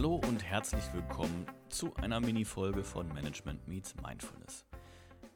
Hallo und herzlich willkommen zu einer Mini-Folge von Management Meets Mindfulness.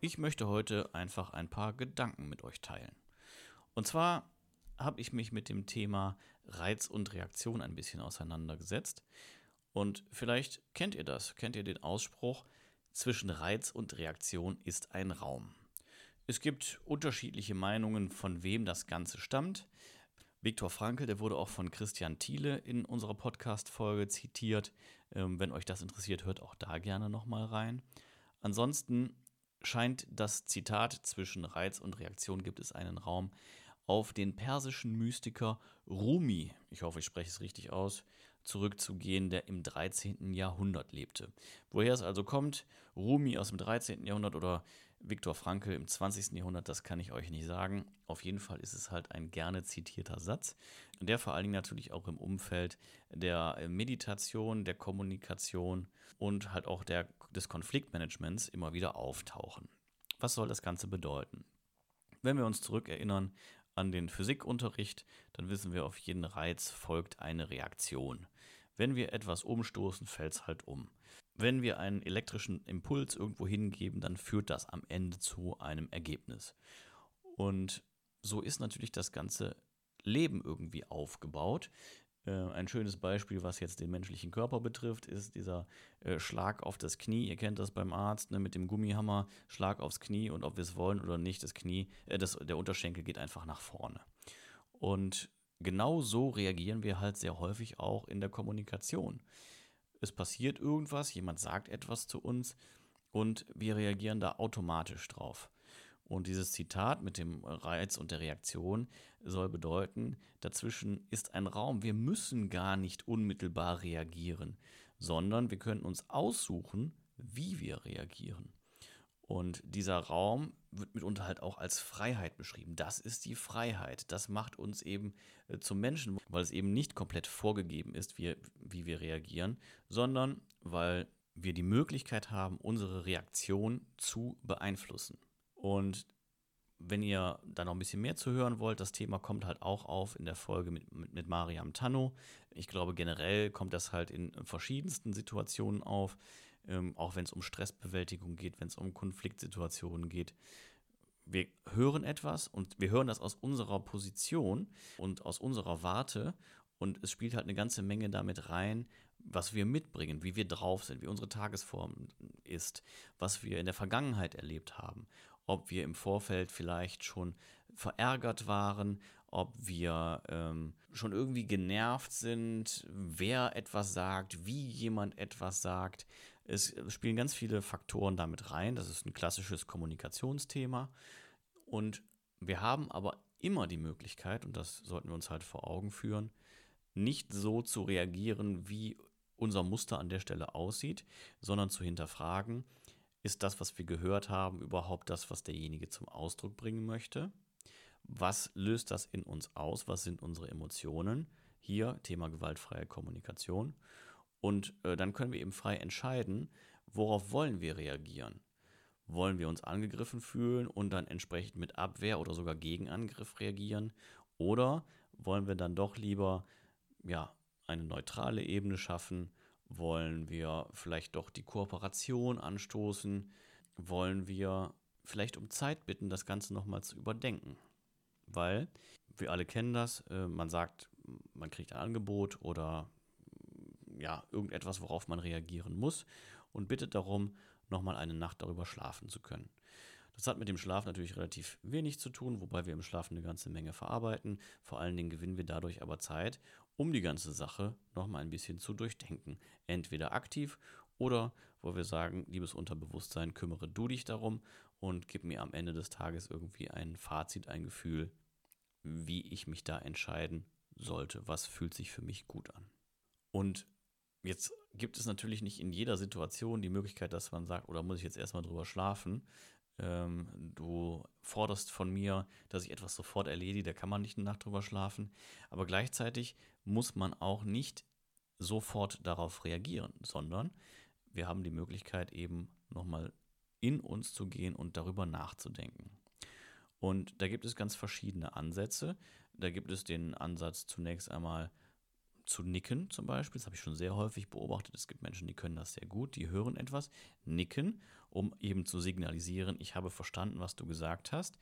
Ich möchte heute einfach ein paar Gedanken mit euch teilen. Und zwar habe ich mich mit dem Thema Reiz und Reaktion ein bisschen auseinandergesetzt. Und vielleicht kennt ihr das, kennt ihr den Ausspruch, zwischen Reiz und Reaktion ist ein Raum. Es gibt unterschiedliche Meinungen, von wem das Ganze stammt. Viktor Frankl, der wurde auch von Christian Thiele in unserer Podcast-Folge zitiert. Ähm, wenn euch das interessiert, hört auch da gerne nochmal rein. Ansonsten scheint das Zitat zwischen Reiz und Reaktion gibt es einen Raum auf den persischen Mystiker Rumi, ich hoffe, ich spreche es richtig aus, zurückzugehen, der im 13. Jahrhundert lebte. Woher es also kommt, Rumi aus dem 13. Jahrhundert oder Viktor Frankl im 20. Jahrhundert, das kann ich euch nicht sagen. Auf jeden Fall ist es halt ein gerne zitierter Satz, der vor allen Dingen natürlich auch im Umfeld der Meditation, der Kommunikation und halt auch der, des Konfliktmanagements immer wieder auftauchen. Was soll das Ganze bedeuten? Wenn wir uns zurückerinnern an den Physikunterricht, dann wissen wir, auf jeden Reiz folgt eine Reaktion. Wenn wir etwas umstoßen, fällt es halt um. Wenn wir einen elektrischen Impuls irgendwo hingeben, dann führt das am Ende zu einem Ergebnis. Und so ist natürlich das ganze Leben irgendwie aufgebaut. Äh, ein schönes Beispiel, was jetzt den menschlichen Körper betrifft, ist dieser äh, Schlag auf das Knie. Ihr kennt das beim Arzt ne, mit dem Gummihammer, Schlag aufs Knie und ob wir es wollen oder nicht, das Knie, äh, das, der Unterschenkel geht einfach nach vorne. Und genau so reagieren wir halt sehr häufig auch in der Kommunikation. Es passiert irgendwas, jemand sagt etwas zu uns und wir reagieren da automatisch drauf. Und dieses Zitat mit dem Reiz und der Reaktion soll bedeuten, dazwischen ist ein Raum. Wir müssen gar nicht unmittelbar reagieren, sondern wir können uns aussuchen, wie wir reagieren. Und dieser Raum wird mitunter halt auch als Freiheit beschrieben. Das ist die Freiheit. Das macht uns eben äh, zum Menschen, weil es eben nicht komplett vorgegeben ist, wie, wie wir reagieren, sondern weil wir die Möglichkeit haben, unsere Reaktion zu beeinflussen. Und wenn ihr da noch ein bisschen mehr zu hören wollt, das Thema kommt halt auch auf in der Folge mit, mit, mit Mariam Tanno. Ich glaube, generell kommt das halt in verschiedensten Situationen auf, ähm, auch wenn es um Stressbewältigung geht, wenn es um Konfliktsituationen geht. Wir hören etwas und wir hören das aus unserer Position und aus unserer Warte und es spielt halt eine ganze Menge damit rein, was wir mitbringen, wie wir drauf sind, wie unsere Tagesform ist, was wir in der Vergangenheit erlebt haben ob wir im Vorfeld vielleicht schon verärgert waren, ob wir ähm, schon irgendwie genervt sind, wer etwas sagt, wie jemand etwas sagt. Es spielen ganz viele Faktoren damit rein. Das ist ein klassisches Kommunikationsthema. Und wir haben aber immer die Möglichkeit, und das sollten wir uns halt vor Augen führen, nicht so zu reagieren, wie unser Muster an der Stelle aussieht, sondern zu hinterfragen, ist das, was wir gehört haben, überhaupt das, was derjenige zum Ausdruck bringen möchte? Was löst das in uns aus? Was sind unsere Emotionen? Hier Thema gewaltfreie Kommunikation. Und äh, dann können wir eben frei entscheiden, worauf wollen wir reagieren. Wollen wir uns angegriffen fühlen und dann entsprechend mit Abwehr oder sogar Gegenangriff reagieren? Oder wollen wir dann doch lieber ja, eine neutrale Ebene schaffen wollen wir vielleicht doch die Kooperation anstoßen? Wollen wir vielleicht um Zeit bitten, das Ganze nochmal zu überdenken? Weil wir alle kennen das, äh, man sagt, man kriegt ein Angebot oder ja, irgendetwas, worauf man reagieren muss und bittet darum, nochmal eine Nacht darüber schlafen zu können. Das hat mit dem Schlaf natürlich relativ wenig zu tun, wobei wir im Schlaf eine ganze Menge verarbeiten. Vor allen Dingen gewinnen wir dadurch aber Zeit, um die ganze Sache nochmal ein bisschen zu durchdenken. Entweder aktiv oder wo wir sagen, liebes Unterbewusstsein, kümmere du dich darum und gib mir am Ende des Tages irgendwie ein Fazit, ein Gefühl, wie ich mich da entscheiden sollte. Was fühlt sich für mich gut an? Und jetzt gibt es natürlich nicht in jeder Situation die Möglichkeit, dass man sagt, oder muss ich jetzt erstmal drüber schlafen, ähm, du forderst von mir, dass ich etwas sofort erledige, da kann man nicht eine Nacht drüber schlafen. Aber gleichzeitig muss man auch nicht sofort darauf reagieren, sondern wir haben die Möglichkeit eben nochmal in uns zu gehen und darüber nachzudenken. Und da gibt es ganz verschiedene Ansätze. Da gibt es den Ansatz zunächst einmal zu nicken zum Beispiel. Das habe ich schon sehr häufig beobachtet. Es gibt Menschen, die können das sehr gut, die hören etwas, nicken, um eben zu signalisieren, ich habe verstanden, was du gesagt hast,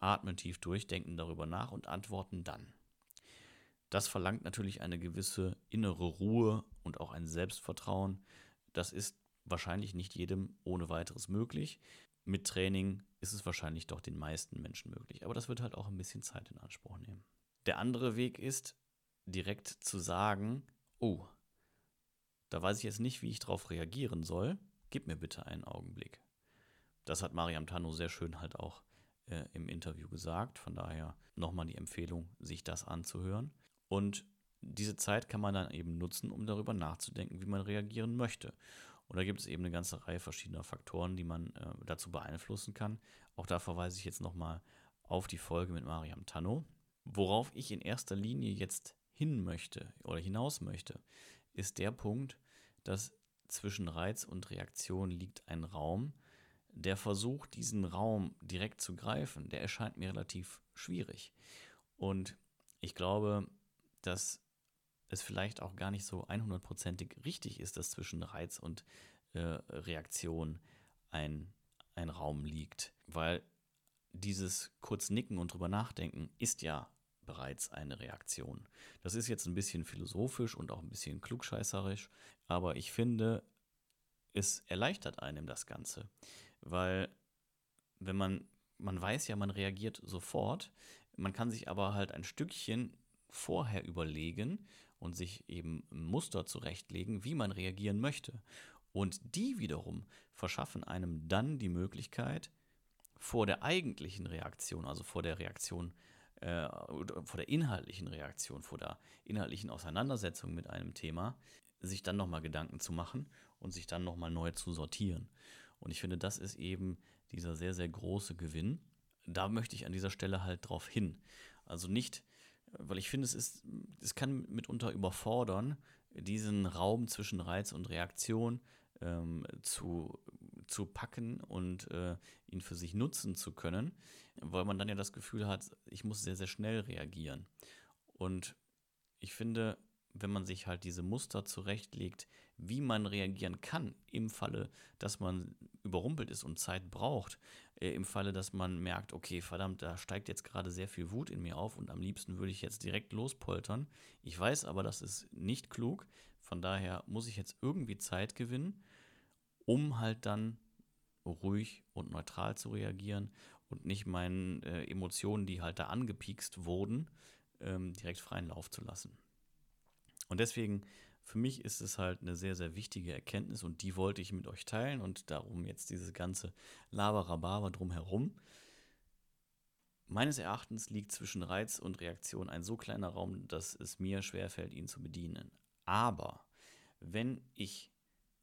atmen tief durch, denken darüber nach und antworten dann. Das verlangt natürlich eine gewisse innere Ruhe und auch ein Selbstvertrauen. Das ist wahrscheinlich nicht jedem ohne weiteres möglich. Mit Training ist es wahrscheinlich doch den meisten Menschen möglich. Aber das wird halt auch ein bisschen Zeit in Anspruch nehmen. Der andere Weg ist, direkt zu sagen, oh, da weiß ich jetzt nicht, wie ich darauf reagieren soll, gib mir bitte einen Augenblick. Das hat Mariam Tano sehr schön halt auch äh, im Interview gesagt. Von daher nochmal die Empfehlung, sich das anzuhören. Und diese Zeit kann man dann eben nutzen, um darüber nachzudenken, wie man reagieren möchte. Und da gibt es eben eine ganze Reihe verschiedener Faktoren, die man äh, dazu beeinflussen kann. Auch da verweise ich jetzt nochmal auf die Folge mit Mariam Tano. Worauf ich in erster Linie jetzt hin möchte oder hinaus möchte, ist der Punkt, dass zwischen Reiz und Reaktion liegt ein Raum. Der Versuch, diesen Raum direkt zu greifen, der erscheint mir relativ schwierig. Und ich glaube, dass es vielleicht auch gar nicht so 100%ig richtig ist, dass zwischen Reiz und äh, Reaktion ein, ein Raum liegt. Weil dieses kurz nicken und drüber nachdenken ist ja bereits eine Reaktion. Das ist jetzt ein bisschen philosophisch und auch ein bisschen klugscheißerisch, aber ich finde, es erleichtert einem das Ganze, weil wenn man, man weiß ja, man reagiert sofort, man kann sich aber halt ein Stückchen vorher überlegen und sich eben Muster zurechtlegen, wie man reagieren möchte. Und die wiederum verschaffen einem dann die Möglichkeit, vor der eigentlichen Reaktion, also vor der Reaktion äh, vor der inhaltlichen Reaktion, vor der inhaltlichen Auseinandersetzung mit einem Thema, sich dann nochmal Gedanken zu machen und sich dann nochmal neu zu sortieren. Und ich finde, das ist eben dieser sehr, sehr große Gewinn. Da möchte ich an dieser Stelle halt drauf hin. Also nicht, weil ich finde, es ist, es kann mitunter überfordern, diesen Raum zwischen Reiz und Reaktion ähm, zu, zu packen und äh, ihn für sich nutzen zu können, weil man dann ja das Gefühl hat, ich muss sehr, sehr schnell reagieren. Und ich finde, wenn man sich halt diese Muster zurechtlegt, wie man reagieren kann im Falle, dass man überrumpelt ist und Zeit braucht, im Falle, dass man merkt, okay, verdammt, da steigt jetzt gerade sehr viel Wut in mir auf und am liebsten würde ich jetzt direkt lospoltern. Ich weiß aber, das ist nicht klug, von daher muss ich jetzt irgendwie Zeit gewinnen, um halt dann ruhig und neutral zu reagieren und nicht meinen äh, Emotionen, die halt da angepiekst wurden, ähm, direkt freien Lauf zu lassen. Und deswegen, für mich ist es halt eine sehr, sehr wichtige Erkenntnis und die wollte ich mit euch teilen und darum jetzt dieses ganze Laberababa drumherum. Meines Erachtens liegt zwischen Reiz und Reaktion ein so kleiner Raum, dass es mir schwerfällt, ihn zu bedienen. Aber wenn ich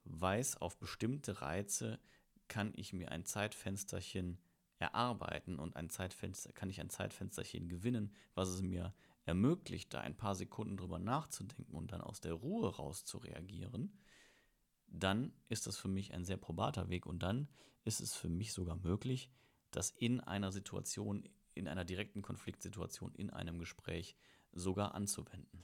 weiß, auf bestimmte Reize kann ich mir ein Zeitfensterchen erarbeiten und ein Zeitfenster, kann ich ein Zeitfensterchen gewinnen, was es mir ermöglicht, da ein paar Sekunden drüber nachzudenken und dann aus der Ruhe raus zu reagieren, dann ist das für mich ein sehr probater Weg und dann ist es für mich sogar möglich, das in einer Situation, in einer direkten Konfliktsituation, in einem Gespräch sogar anzuwenden.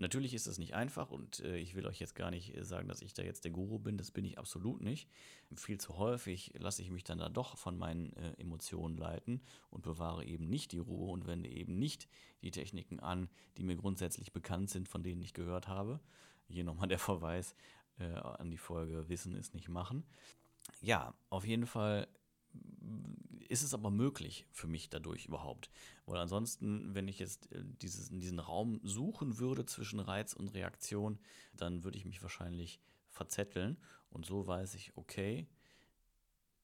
Natürlich ist das nicht einfach und äh, ich will euch jetzt gar nicht äh, sagen, dass ich da jetzt der Guru bin, das bin ich absolut nicht. Viel zu häufig lasse ich mich dann da doch von meinen äh, Emotionen leiten und bewahre eben nicht die Ruhe und wende eben nicht die Techniken an, die mir grundsätzlich bekannt sind, von denen ich gehört habe. Hier nochmal der Verweis äh, an die Folge Wissen ist nicht machen. Ja, auf jeden Fall ist es aber möglich für mich dadurch überhaupt. Weil ansonsten, wenn ich jetzt äh, dieses, diesen Raum suchen würde zwischen Reiz und Reaktion, dann würde ich mich wahrscheinlich verzetteln. Und so weiß ich, okay,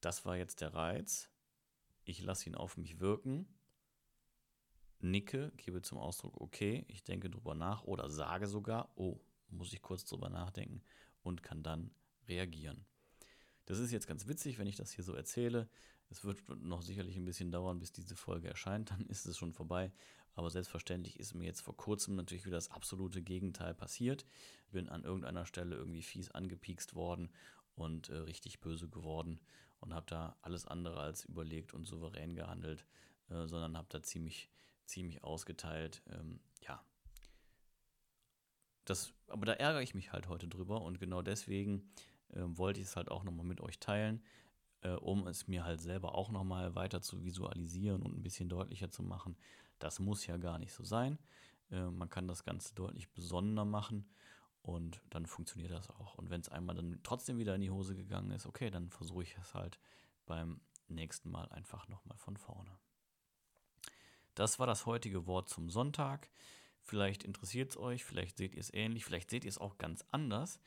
das war jetzt der Reiz. Ich lasse ihn auf mich wirken, nicke, gebe zum Ausdruck, okay, ich denke drüber nach oder sage sogar, oh, muss ich kurz drüber nachdenken und kann dann reagieren. Das ist jetzt ganz witzig, wenn ich das hier so erzähle. Es wird noch sicherlich ein bisschen dauern, bis diese Folge erscheint, dann ist es schon vorbei. Aber selbstverständlich ist mir jetzt vor kurzem natürlich wieder das absolute Gegenteil passiert. Bin an irgendeiner Stelle irgendwie fies angepiekst worden und äh, richtig böse geworden und habe da alles andere als überlegt und souverän gehandelt, äh, sondern habe da ziemlich, ziemlich ausgeteilt. Ähm, ja, das, aber da ärgere ich mich halt heute drüber und genau deswegen wollte ich es halt auch nochmal mit euch teilen, äh, um es mir halt selber auch nochmal weiter zu visualisieren und ein bisschen deutlicher zu machen. Das muss ja gar nicht so sein. Äh, man kann das Ganze deutlich besonderer machen und dann funktioniert das auch. Und wenn es einmal dann trotzdem wieder in die Hose gegangen ist, okay, dann versuche ich es halt beim nächsten Mal einfach nochmal von vorne. Das war das heutige Wort zum Sonntag. Vielleicht interessiert es euch, vielleicht seht ihr es ähnlich, vielleicht seht ihr es auch ganz anders.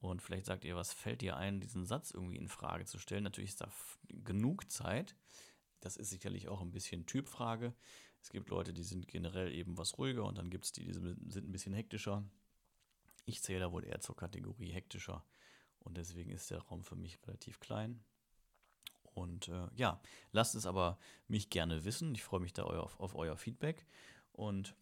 Und vielleicht sagt ihr, was fällt dir ein, diesen Satz irgendwie in Frage zu stellen? Natürlich ist da genug Zeit. Das ist sicherlich auch ein bisschen Typfrage. Es gibt Leute, die sind generell eben was ruhiger und dann gibt es die, die sind ein bisschen hektischer. Ich zähle da wohl eher zur Kategorie hektischer und deswegen ist der Raum für mich relativ klein. Und äh, ja, lasst es aber mich gerne wissen. Ich freue mich da auf, auf euer Feedback. Und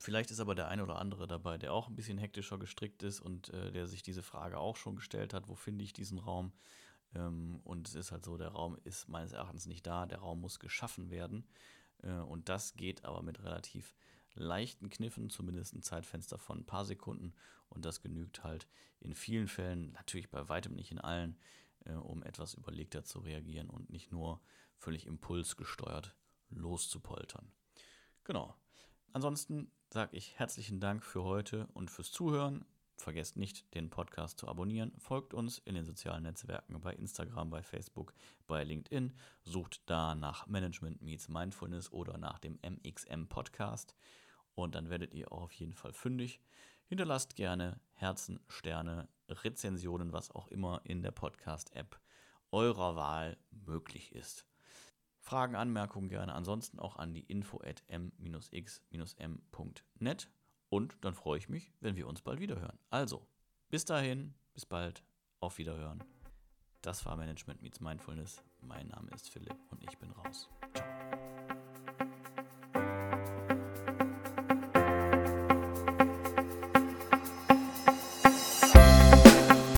vielleicht ist aber der eine oder andere dabei, der auch ein bisschen hektischer gestrickt ist und äh, der sich diese Frage auch schon gestellt hat, wo finde ich diesen Raum? Ähm, und es ist halt so, der Raum ist meines Erachtens nicht da, der Raum muss geschaffen werden. Äh, und das geht aber mit relativ leichten Kniffen, zumindest ein Zeitfenster von ein paar Sekunden. Und das genügt halt in vielen Fällen, natürlich bei weitem nicht in allen, äh, um etwas überlegter zu reagieren und nicht nur völlig impulsgesteuert loszupoltern. Genau. Ansonsten sage ich herzlichen Dank für heute und fürs Zuhören. Vergesst nicht, den Podcast zu abonnieren. Folgt uns in den sozialen Netzwerken bei Instagram, bei Facebook, bei LinkedIn. Sucht da nach Management Meets Mindfulness oder nach dem MXM Podcast. Und dann werdet ihr auch auf jeden Fall fündig. Hinterlasst gerne Herzen, Sterne, Rezensionen, was auch immer in der Podcast-App eurer Wahl möglich ist. Fragen, Anmerkungen gerne ansonsten auch an die info at m-x-m.net und dann freue ich mich, wenn wir uns bald wieder hören. Also, bis dahin, bis bald, auf Wiederhören. Das war Management Meets Mindfulness. Mein Name ist Philipp und ich bin raus. Ciao.